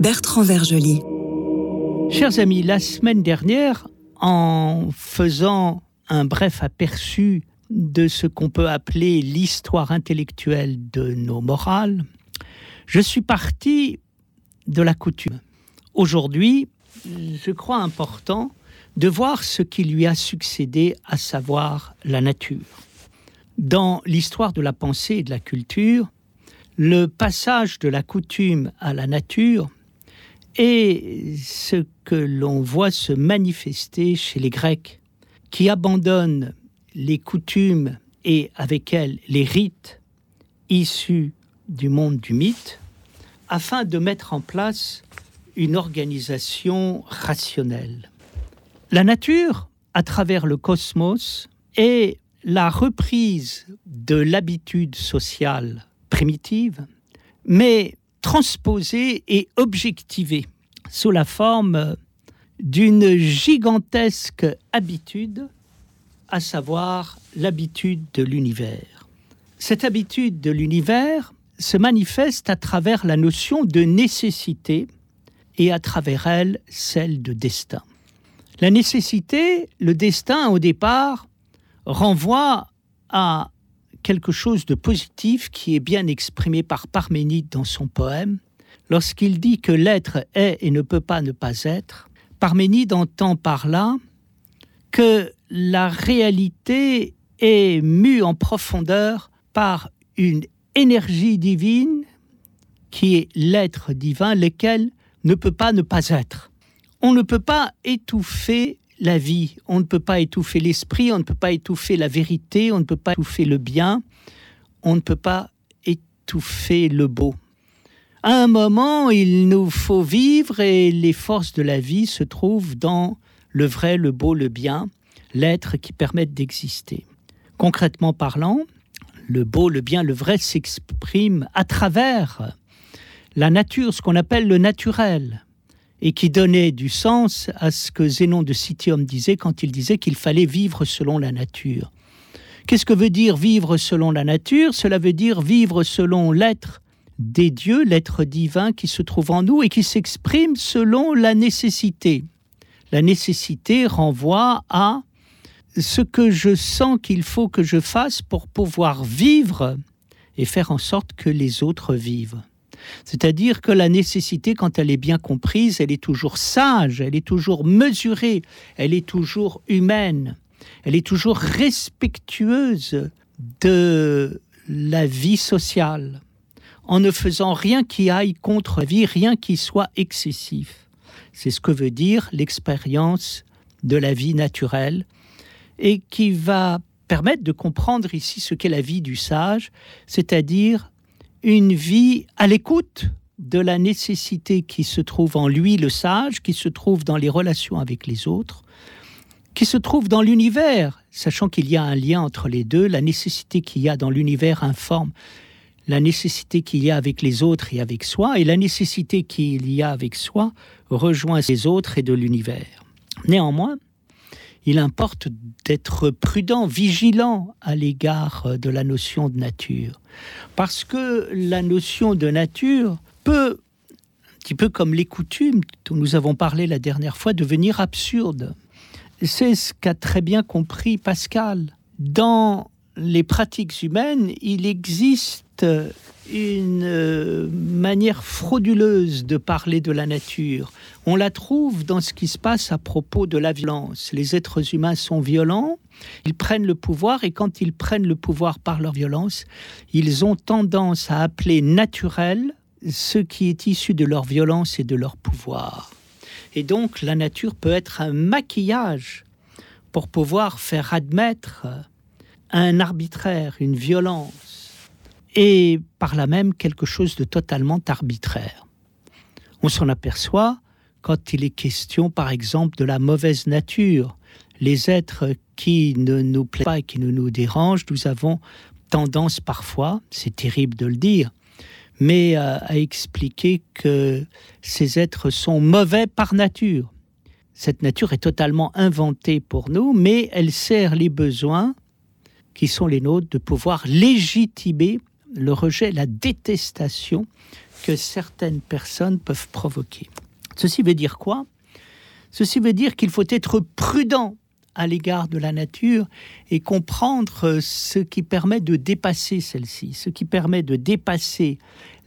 Bertrand Vergely. Chers amis, la semaine dernière, en faisant un bref aperçu de ce qu'on peut appeler l'histoire intellectuelle de nos morales, je suis parti de la coutume. Aujourd'hui, je crois important de voir ce qui lui a succédé, à savoir la nature. Dans l'histoire de la pensée et de la culture, le passage de la coutume à la nature est ce que l'on voit se manifester chez les Grecs, qui abandonnent les coutumes et avec elles les rites issus du monde du mythe, afin de mettre en place une organisation rationnelle. La nature, à travers le cosmos, est la reprise de l'habitude sociale primitive, mais transposée et objectivée sous la forme d'une gigantesque habitude, à savoir l'habitude de l'univers. Cette habitude de l'univers se manifeste à travers la notion de nécessité et à travers elle celle de destin. La nécessité, le destin au départ, renvoie à quelque chose de positif qui est bien exprimé par Parménide dans son poème. Lorsqu'il dit que l'être est et ne peut pas ne pas être, Parménide entend par là que la réalité est mue en profondeur par une énergie divine qui est l'être divin, lequel ne peut pas ne pas être. On ne peut pas étouffer la vie, on ne peut pas étouffer l'esprit, on ne peut pas étouffer la vérité, on ne peut pas étouffer le bien, on ne peut pas étouffer le beau. À un moment, il nous faut vivre et les forces de la vie se trouvent dans le vrai, le beau, le bien, l'être qui permettent d'exister. Concrètement parlant, le beau, le bien, le vrai s'exprime à travers la nature, ce qu'on appelle le naturel, et qui donnait du sens à ce que Zénon de Citium disait quand il disait qu'il fallait vivre selon la nature. Qu'est-ce que veut dire vivre selon la nature? Cela veut dire vivre selon l'être des dieux, l'être divin qui se trouve en nous et qui s'exprime selon la nécessité. La nécessité renvoie à ce que je sens qu'il faut que je fasse pour pouvoir vivre et faire en sorte que les autres vivent. C'est-à-dire que la nécessité, quand elle est bien comprise, elle est toujours sage, elle est toujours mesurée, elle est toujours humaine, elle est toujours respectueuse de la vie sociale, en ne faisant rien qui aille contre la vie, rien qui soit excessif. C'est ce que veut dire l'expérience de la vie naturelle et qui va permettre de comprendre ici ce qu'est la vie du sage, c'est-à-dire une vie à l'écoute de la nécessité qui se trouve en lui, le sage, qui se trouve dans les relations avec les autres, qui se trouve dans l'univers, sachant qu'il y a un lien entre les deux, la nécessité qu'il y a dans l'univers informe la nécessité qu'il y a avec les autres et avec soi, et la nécessité qu'il y a avec soi rejoint les autres et de l'univers. Néanmoins, il importe d'être prudent, vigilant à l'égard de la notion de nature. Parce que la notion de nature peut, un petit peu comme les coutumes dont nous avons parlé la dernière fois, devenir absurde. C'est ce qu'a très bien compris Pascal. Dans les pratiques humaines, il existe une euh, manière frauduleuse de parler de la nature. On la trouve dans ce qui se passe à propos de la violence. Les êtres humains sont violents, ils prennent le pouvoir et quand ils prennent le pouvoir par leur violence, ils ont tendance à appeler naturel ce qui est issu de leur violence et de leur pouvoir. Et donc la nature peut être un maquillage pour pouvoir faire admettre un arbitraire, une violence et par là même quelque chose de totalement arbitraire. On s'en aperçoit quand il est question, par exemple, de la mauvaise nature. Les êtres qui ne nous plaisent pas et qui ne nous dérangent, nous avons tendance parfois, c'est terrible de le dire, mais euh, à expliquer que ces êtres sont mauvais par nature. Cette nature est totalement inventée pour nous, mais elle sert les besoins qui sont les nôtres de pouvoir légitimer le rejet, la détestation que certaines personnes peuvent provoquer. Ceci veut dire quoi? Ceci veut dire qu'il faut être prudent à l'égard de la nature et comprendre ce qui permet de dépasser celle-ci, ce qui permet de dépasser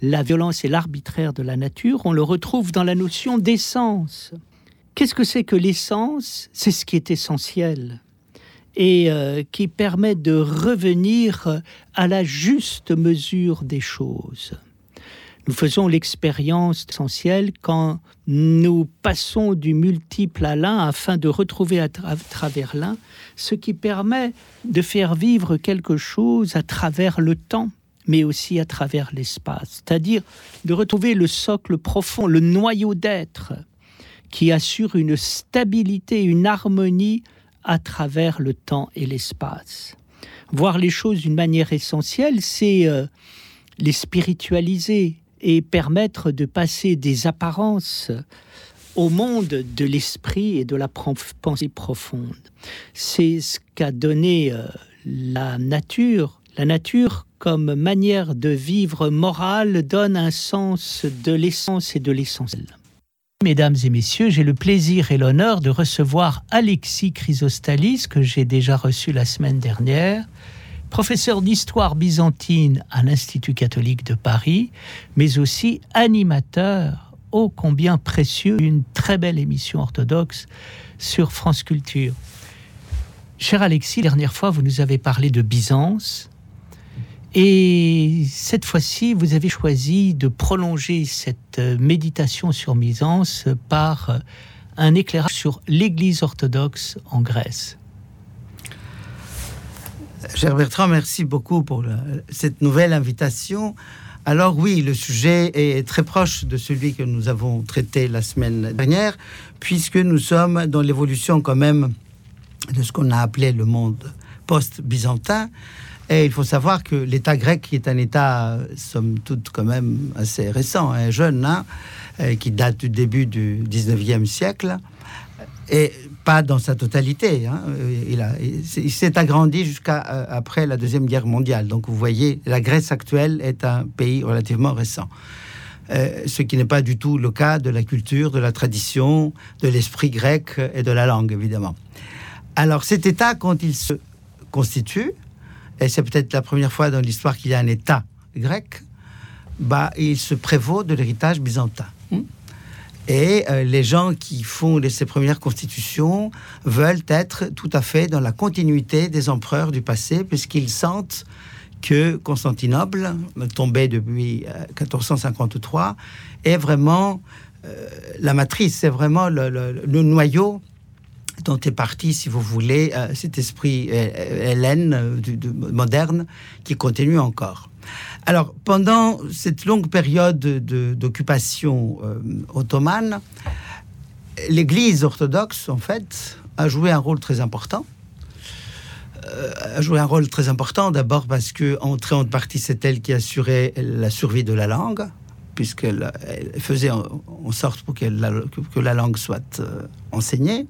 la violence et l'arbitraire de la nature. On le retrouve dans la notion d'essence. Qu'est-ce que c'est que l'essence? C'est ce qui est essentiel et euh, qui permet de revenir à la juste mesure des choses. Nous faisons l'expérience essentielle quand nous passons du multiple à l'un afin de retrouver à, à travers l'un ce qui permet de faire vivre quelque chose à travers le temps mais aussi à travers l'espace, c'est-à-dire de retrouver le socle profond, le noyau d'être qui assure une stabilité, une harmonie à travers le temps et l'espace. Voir les choses d'une manière essentielle, c'est euh, les spiritualiser et permettre de passer des apparences au monde de l'esprit et de la pensée profonde. C'est ce qu'a donné euh, la nature. La nature, comme manière de vivre morale, donne un sens de l'essence et de l'essentiel. Mesdames et messieurs, j'ai le plaisir et l'honneur de recevoir Alexis Chrysostalis, que j'ai déjà reçu la semaine dernière, professeur d'histoire byzantine à l'Institut catholique de Paris, mais aussi animateur ô combien précieux d'une très belle émission orthodoxe sur France Culture. Cher Alexis, dernière fois, vous nous avez parlé de Byzance, et cette fois-ci, vous avez choisi de prolonger cette euh, méditation sur Misance par euh, un éclairage sur l'Église orthodoxe en Grèce. Cher Bertrand, merci beaucoup pour cette nouvelle invitation. Alors oui, le sujet est très proche de celui que nous avons traité la semaine dernière, puisque nous sommes dans l'évolution quand même de ce qu'on a appelé le monde post-byzantin. Et il faut savoir que l'État grec, qui est un État, somme toute, quand même assez récent, un jeune, hein, qui date du début du 19e siècle, et pas dans sa totalité. Hein, il, il s'est agrandi jusqu'à euh, après la Deuxième Guerre mondiale. Donc vous voyez, la Grèce actuelle est un pays relativement récent. Euh, ce qui n'est pas du tout le cas de la culture, de la tradition, de l'esprit grec et de la langue, évidemment. Alors cet État, quand il se constitue, et c'est peut-être la première fois dans l'histoire qu'il y a un État grec, bah, il se prévaut de l'héritage byzantin. Hmm. Et euh, les gens qui font ces premières constitutions veulent être tout à fait dans la continuité des empereurs du passé, puisqu'ils sentent que Constantinople, tombé depuis 1453, euh, est vraiment euh, la matrice, c'est vraiment le, le, le noyau dont est parti, si vous voulez, euh, cet esprit euh, hélène euh, du, moderne qui continue encore. Alors, pendant cette longue période d'occupation ottomane, l'Église orthodoxe, en fait, a joué un rôle très important. A joué un rôle très important, d'abord parce que, en très grande partie, c'est elle qui assurait la survie de la langue, puisqu'elle faisait en, sorte pour que la, langue soit enseignée.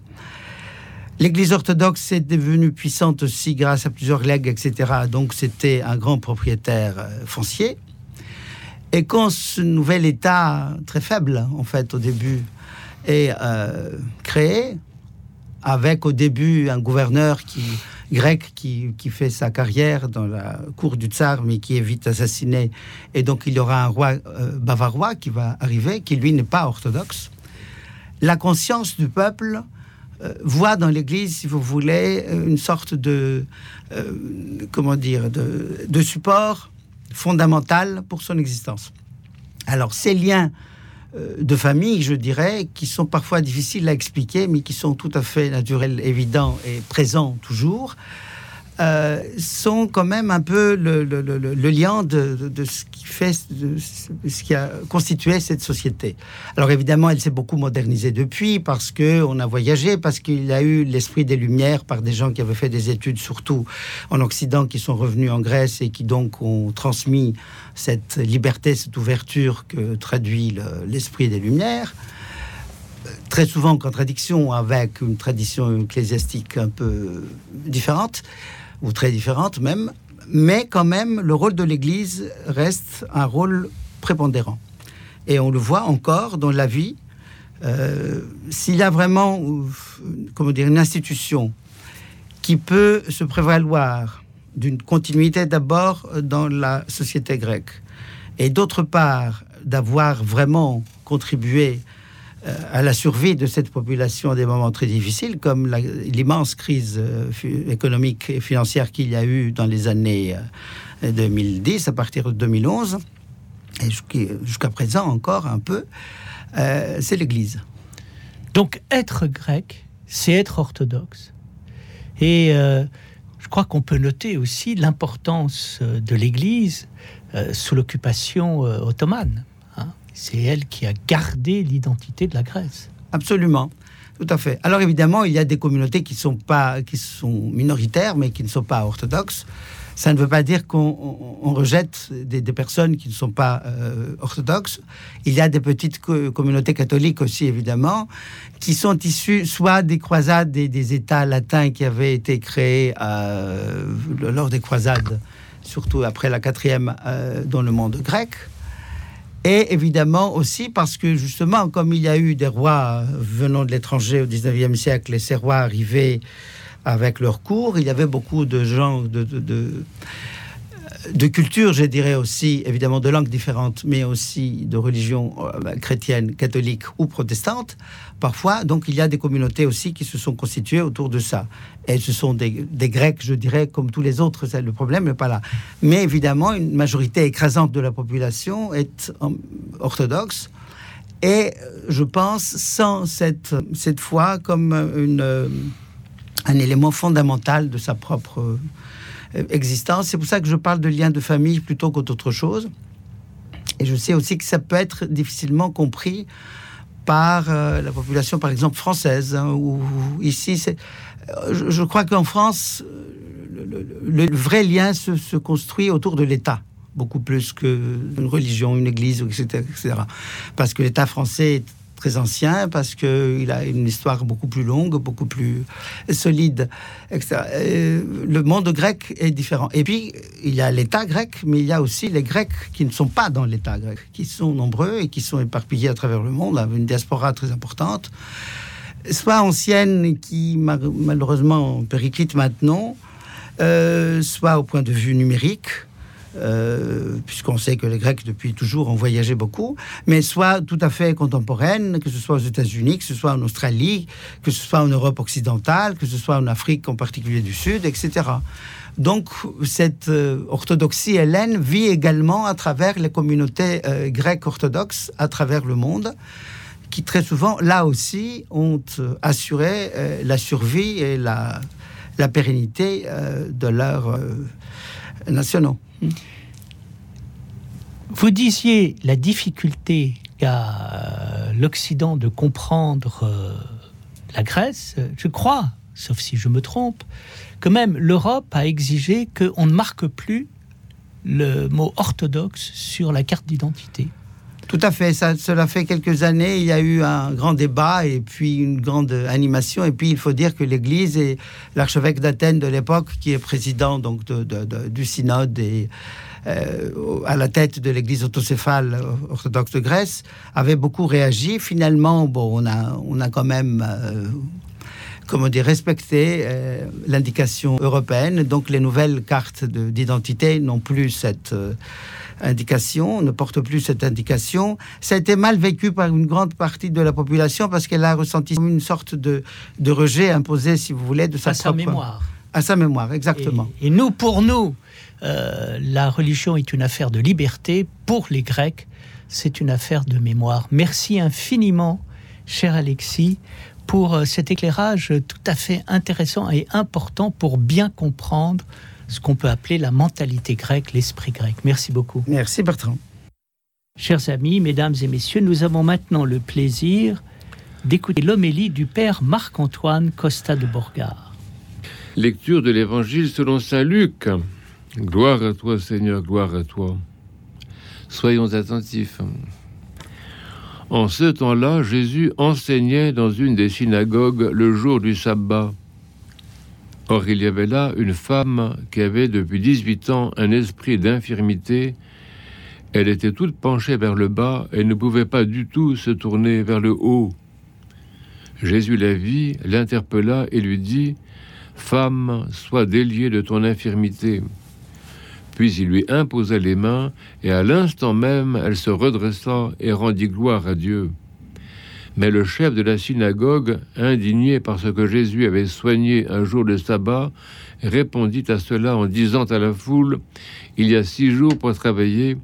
L'Église orthodoxe est devenue puissante aussi grâce à plusieurs legs, etc. Donc c'était un grand propriétaire euh, foncier. Et quand ce nouvel État, très faible en fait au début, est euh, créé, avec au début un gouverneur qui, grec qui, qui, fait sa carrière dans la cour du tsar, mais qui est vite assassiné, et donc il y aura un roi euh, bavarois qui va arriver, qui lui n'est pas orthodoxe. La conscience du peuple voit dans l'Église, si vous voulez, une sorte de, euh, comment dire, de, support fondamental pour son existence. Alors ces liens euh, de famille, je dirais, qui sont parfois difficiles à expliquer, mais qui sont tout à fait naturels, évidents et présents toujours, euh, sont quand même un peu le, le, lien de, ce qui fait, ce qui a constitué cette société. Alors évidemment, elle s'est beaucoup modernisée depuis parce que on a voyagé, parce qu'il a eu l'esprit des Lumières par des gens qui avaient fait des études surtout en Occident, qui sont revenus en Grèce et qui donc ont transmis cette liberté, cette ouverture que traduit l'esprit des Lumières très souvent en contradiction avec une tradition ecclésiastique un peu différente ou très différentes même. mais quand même, le rôle de l'Église reste un rôle prépondérant. Et on le voit encore dans la vie. Euh, s'il y a vraiment, comment dire, une institution qui peut se prévaloir d'une continuité d'abord dans la société grecque, et d'autre part d'avoir vraiment contribué à la survie de cette population à des moments très difficiles, comme l'immense crise euh, économique et financière qu'il y a eu dans les années 2010, euh, à partir de 2011, et jusqu'à présent encore un peu, c'est l'Église. Donc être grec, c'est être orthodoxe. Et je crois qu'on peut noter aussi l'importance de l'Église sous l'occupation ottomane. C'est elle qui a gardé l'identité de la Grèce. Absolument. Tout à fait. Alors évidemment, il y a des communautés qui sont pas, qui sont minoritaires, mais qui ne sont pas orthodoxes. Ça ne veut pas dire qu'on rejette des, personnes qui ne sont pas euh, orthodoxes. Il y a des petites communautés catholiques aussi, évidemment, qui sont issues soit des croisades des, des États latins qui avaient été créés euh, lors des croisades, surtout après la quatrième euh, dans le monde grec, et évidemment aussi parce que justement, comme il y a eu des rois venant de l'étranger au 19e siècle, et ces rois arrivaient avec leur cours, il y avait beaucoup de gens de culture, je dirais aussi, évidemment de langues différentes, mais aussi de religions euh, chrétiennes, catholiques ou protestantes, parfois. Donc il y a des communautés aussi qui se sont constituées autour de ça. Et ce sont des, Grecs, je dirais, comme tous les autres. Le problème n'est pas là. Mais évidemment, une majorité écrasante de la population est orthodoxe. Et je pense, sans cette, cette foi comme une, un élément fondamental de sa propre existence. C'est pour ça que je parle de lien de famille plutôt qu'autre chose. Et je sais aussi que ça peut être difficilement compris par euh, la population, par exemple, française. Hein, ou ici, euh, je, crois qu'en France, le, vrai lien se, se, construit autour de l'État, beaucoup plus qu'une religion, une église, etc., etc. Parce que l'État français est très ancien parce qu'il a une histoire beaucoup plus longue, beaucoup plus solide, etc. le monde grec est différent. Et puis, il y a l'État grec, mais il y a aussi les Grecs qui ne sont pas dans l'État grec, qui sont nombreux et qui sont éparpillés à travers le monde, avec une diaspora très importante, soit ancienne, qui malheureusement périclite maintenant, euh, soit au point de vue numérique, euh, puisqu'on sait que les Grecs depuis toujours ont voyagé beaucoup, mais soit tout à fait contemporaine, que ce soit aux États-Unis, que ce soit en Australie, que ce soit en Europe occidentale, que ce soit en Afrique en particulier du Sud, etc. Donc cette euh, orthodoxie hellène vit également à travers les communautés euh, grecques orthodoxes à travers le monde qui très souvent, là aussi, ont assuré la survie et la, la pérennité de leurs nationaux. Vous disiez la difficulté qu'a l'Occident de comprendre euh, la Grèce. Je crois, sauf si je me trompe, que même l'Europe a exigé qu'on ne marque plus le mot orthodoxe sur la carte d'identité. Tout à fait. Cela fait quelques années. Il y a eu un grand débat et puis une grande animation. Et puis, il faut dire que l'Église et l'archevêque d'Athènes de l'époque, qui est président donc du synode et euh, à la tête de l'Église autocéphale orthodoxe de Grèce, avaient beaucoup réagi. Finalement, bon, on a, on a quand même euh, comment dire, respecté euh, l'indication européenne. Donc les nouvelles cartes d'identité n'ont plus cette indication, ne porte plus cette indication. Ça a été mal vécu par une grande partie de la population parce qu'elle a ressenti une sorte de, de, rejet imposé, si vous voulez, de sa, à sa mémoire. À sa mémoire, exactement. Et, nous, pour nous, euh, la religion est une affaire de liberté. Pour les Grecs, c'est une affaire de mémoire. Merci infiniment, cher Alexis, pour euh, cet éclairage tout à fait intéressant et important pour bien comprendre ce qu'on peut appeler la mentalité grecque, l'esprit grec. Merci beaucoup. Merci Bertrand. Chers amis, mesdames et messieurs, nous avons maintenant le plaisir d'écouter l'homélie du père Marc-Antoine Costa de Borgard. Lecture de l'Évangile selon Saint Luc. Gloire à toi Seigneur, gloire à toi. Soyons attentifs. En ce temps-là, Jésus enseignait dans une des synagogues le jour du sabbat. Or il y avait là une femme qui avait depuis 18 ans un esprit d'infirmité. Elle était toute penchée vers le bas et ne pouvait pas du tout se tourner vers le haut. Jésus la vit, l'interpella et lui dit, Femme, sois déliée de ton infirmité. Puis il lui imposa les mains, et à l'instant même elle se redressa et rendit gloire à Dieu. Mais le chef de la synagogue, indigné par ce que Jésus avait soigné un jour de sabbat, répondit à cela en disant à la foule, Il y a six jours pour travailler,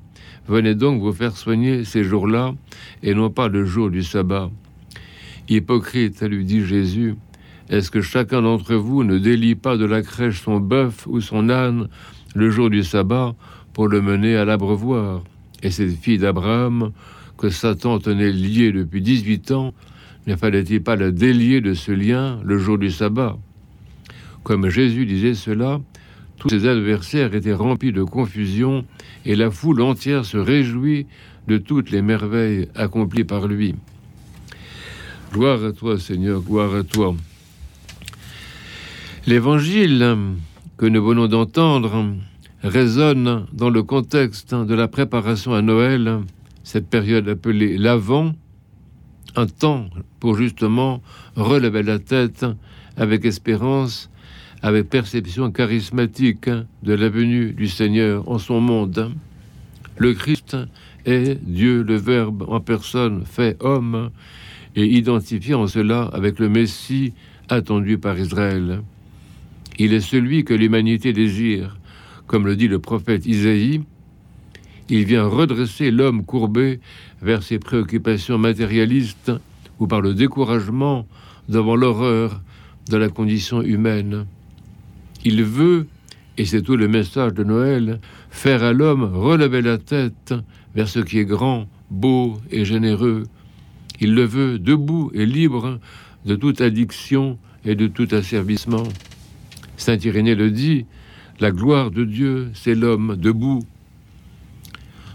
venez donc vous faire soigner ces jours-là, et non pas le jour du sabbat. Hypocrite, lui dit Jésus, est-ce que chacun d'entre vous ne délie pas de la crèche son bœuf ou son âne le jour du sabbat pour le mener à l'abreuvoir? Et cette fille d'Abraham, que Satan tenait liée depuis 18 ans, ne fallait-il pas la délier de ce lien le jour du sabbat? Comme Jésus disait cela, tous ses adversaires étaient remplis de confusion et la foule entière se réjouit de toutes les merveilles accomplies par lui. Gloire à toi, Seigneur, gloire à toi. L'évangile que nous venons d'entendre résonne dans le contexte de la préparation à Noël, cette période appelée l'Avent, un temps pour justement relever la tête avec espérance, avec perception charismatique de la venue du Seigneur en son monde. Le Christ est Dieu, le Verbe en personne, fait homme, et identifié en cela avec le Messie attendu par Israël. Il est celui que l'humanité désire, comme le dit le prophète Isaïe. Il vient redresser l'homme courbé vers ses préoccupations matérialistes ou par le découragement devant l'horreur de la condition humaine. Il veut, et c'est tout le message de Noël, faire à l'homme relever la tête vers ce qui est grand, beau et généreux, il le veut debout et libre de toute addiction et de tout asservissement. Saint Irénée le dit, la gloire de Dieu, c'est l'homme debout.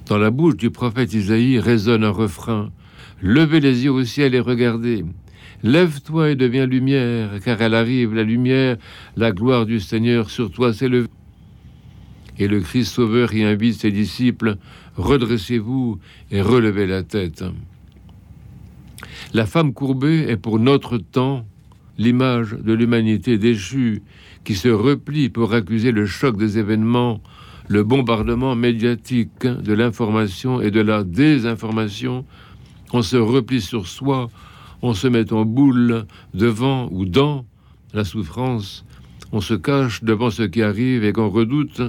Dans la bouche du prophète Isaïe résonne un refrain. Levez les yeux au ciel et regardez. Lève-toi et deviens lumière, car elle arrive, la lumière, la gloire du Seigneur sur toi s'élève. Et le Christ Sauveur y invite ses disciples, redressez-vous et relevez la tête. La femme courbée est pour notre temps l'image de l'humanité déchue qui se replie pour accuser le choc des événements, le bombardement médiatique de l'information et de la désinformation. On se replie sur soi, on se met en boule devant ou dans la souffrance, on se cache devant ce qui arrive et qu'on redoute,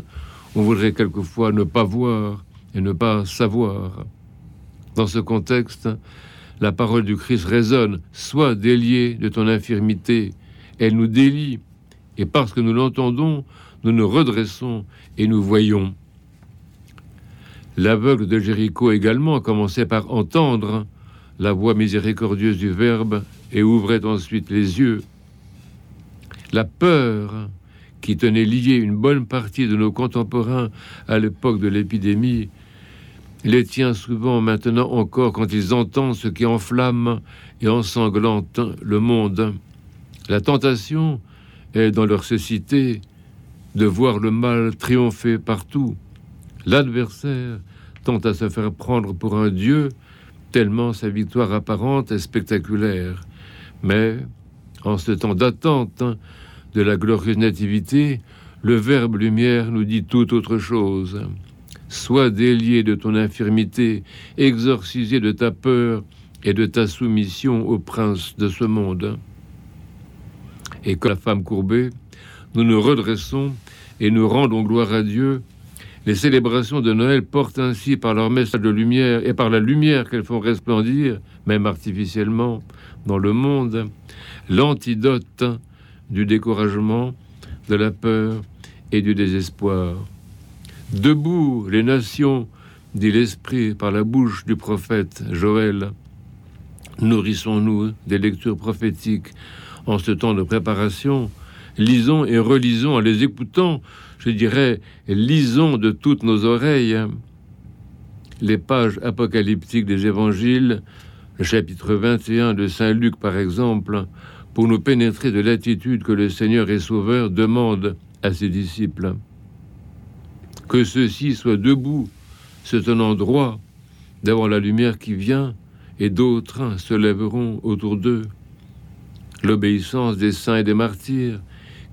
on voudrait quelquefois ne pas voir et ne pas savoir. Dans ce contexte, la parole du Christ résonne, sois délié de ton infirmité. Elle nous délie, et parce que nous l'entendons, nous nous redressons et nous voyons. L'aveugle de Jéricho également commençait par entendre la voix miséricordieuse du Verbe et ouvrait ensuite les yeux. La peur qui tenait liée une bonne partie de nos contemporains à l'époque de l'épidémie les tient souvent maintenant encore quand ils entendent ce qui enflamme et ensanglante le monde. La tentation est dans leur cécité de voir le mal triompher partout. L'adversaire tente à se faire prendre pour un dieu, tellement sa victoire apparente est spectaculaire. Mais, en ce temps d'attente de la glorieuse nativité, le Verbe lumière nous dit tout autre chose. Sois délié de ton infirmité, exorcisé de ta peur et de ta soumission au prince de ce monde. Et que la femme courbée, nous nous redressons et nous rendons gloire à Dieu. Les célébrations de Noël portent ainsi par leur message de lumière et par la lumière qu'elles font resplendir, même artificiellement, dans le monde, l'antidote du découragement, de la peur et du désespoir. Debout les nations, dit l'Esprit par la bouche du prophète Joël. Nourrissons-nous des lectures prophétiques en ce temps de préparation. Lisons et relisons en les écoutant, je dirais, lisons de toutes nos oreilles les pages apocalyptiques des évangiles, le chapitre 21 de Saint Luc par exemple, pour nous pénétrer de l'attitude que le Seigneur et Sauveur demande à ses disciples. Que ceux-ci soient debout, se tenant droit, devant la lumière qui vient, et d'autres se lèveront autour d'eux. L'obéissance des saints et des martyrs,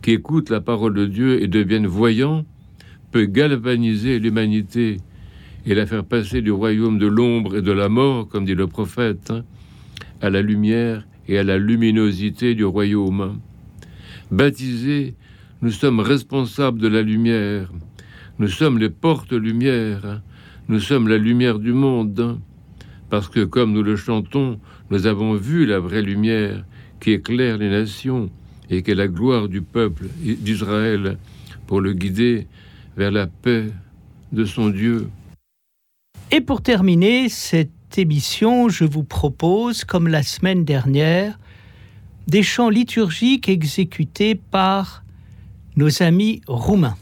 qui écoutent la parole de Dieu et deviennent voyants, peut galvaniser l'humanité et la faire passer du royaume de l'ombre et de la mort, comme dit le prophète, à la lumière et à la luminosité du royaume. Baptisés, nous sommes responsables de la lumière. Nous sommes les portes-lumière. Nous sommes la lumière du monde. Parce que, comme nous le chantons, nous avons vu la vraie lumière qui éclaire les nations et qui est la gloire du peuple d'Israël pour le guider vers la paix de son Dieu. Et pour terminer cette émission, je vous propose, comme la semaine dernière, des chants liturgiques exécutés par nos amis roumains.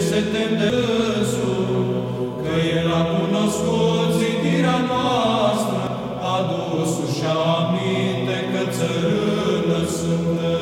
se tem că El a cunoscut zidirea noastră, a dus și aminte că țărână suntem.